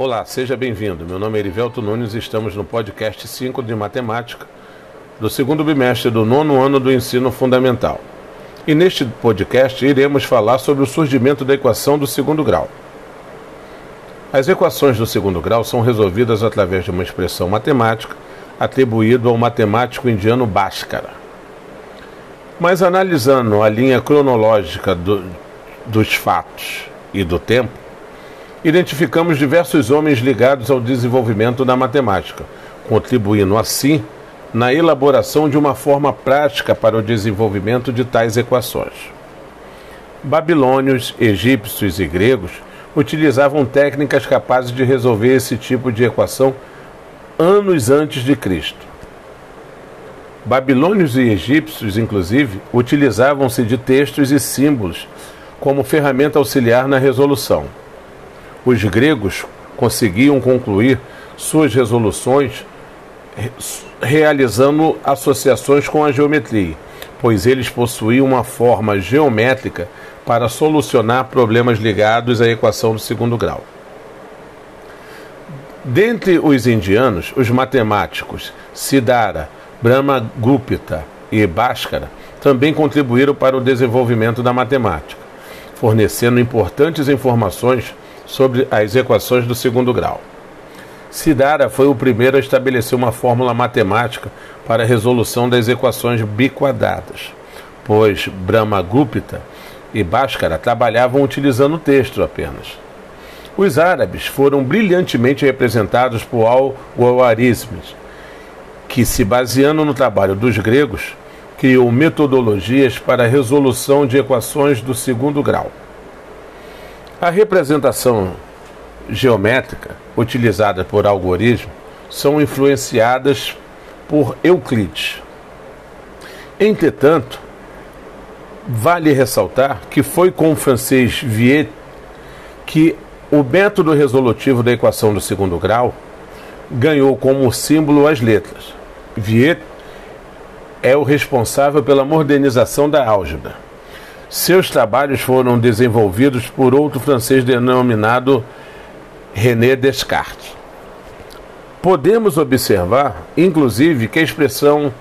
Olá, seja bem-vindo. Meu nome é Erivelto Nunes e estamos no podcast 5 de Matemática do segundo bimestre do nono ano do ensino fundamental. E neste podcast iremos falar sobre o surgimento da equação do segundo grau. As equações do segundo grau são resolvidas através de uma expressão matemática atribuída ao matemático indiano Bhaskara. Mas analisando a linha cronológica do, dos fatos e do tempo, identificamos diversos homens ligados ao desenvolvimento da matemática, contribuindo assim na elaboração de uma forma prática para o desenvolvimento de tais equações. Babilônios, egípcios e gregos utilizavam técnicas capazes de resolver esse tipo de equação anos antes de Cristo. Babilônios e egípcios, inclusive, utilizavam-se de textos e símbolos como ferramenta auxiliar na resolução. Os gregos conseguiam concluir suas resoluções realizando associações com a geometria, pois eles possuíam uma forma geométrica para solucionar problemas ligados à equação do segundo grau. Dentre os indianos, os matemáticos Siddhara, Brahmagupta e Bhaskara também contribuíram para o desenvolvimento da matemática, fornecendo importantes informações sobre as equações do segundo grau. Siddhara foi o primeiro a estabelecer uma fórmula matemática para a resolução das equações biquadradas, pois Brahmagupta e Bhaskara trabalhavam utilizando o texto apenas. Os árabes foram brilhantemente representados por Al-Khwarizmi, que, se baseando no trabalho dos gregos, criou metodologias para a resolução de equações do segundo grau. A representação geométrica utilizada por algoritmo são influenciadas por Euclides. Entretanto, vale ressaltar que foi com o francês Viet que o método resolutivo da equação do segundo grau ganhou como símbolo as letras. Viet é o responsável pela modernização da álgebra. Seus trabalhos foram desenvolvidos por outro francês denominado René Descartes. Podemos observar, inclusive, que a expressão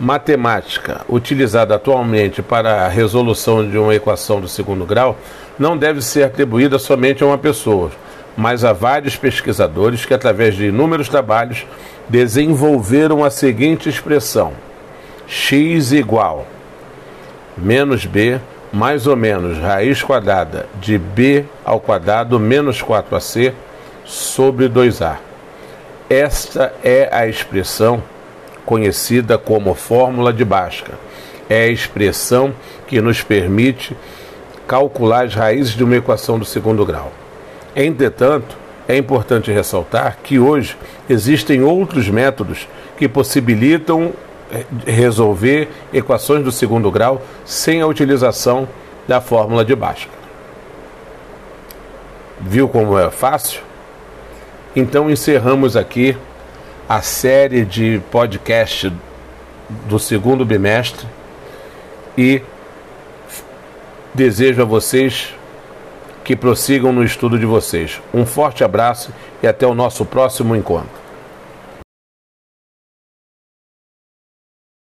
matemática utilizada atualmente para a resolução de uma equação do segundo grau não deve ser atribuída somente a uma pessoa, mas a vários pesquisadores que, através de inúmeros trabalhos, desenvolveram a seguinte expressão: x igual menos b mais ou menos raiz quadrada de b ao quadrado menos 4ac sobre 2a. Esta é a expressão conhecida como fórmula de Bhaskara. É a expressão que nos permite calcular as raízes de uma equação do segundo grau. Entretanto, é importante ressaltar que hoje existem outros métodos que possibilitam resolver equações do segundo grau sem a utilização da fórmula de Bhaskara. Viu como é fácil? Então encerramos aqui a série de podcast do segundo bimestre e desejo a vocês que prossigam no estudo de vocês. Um forte abraço e até o nosso próximo encontro.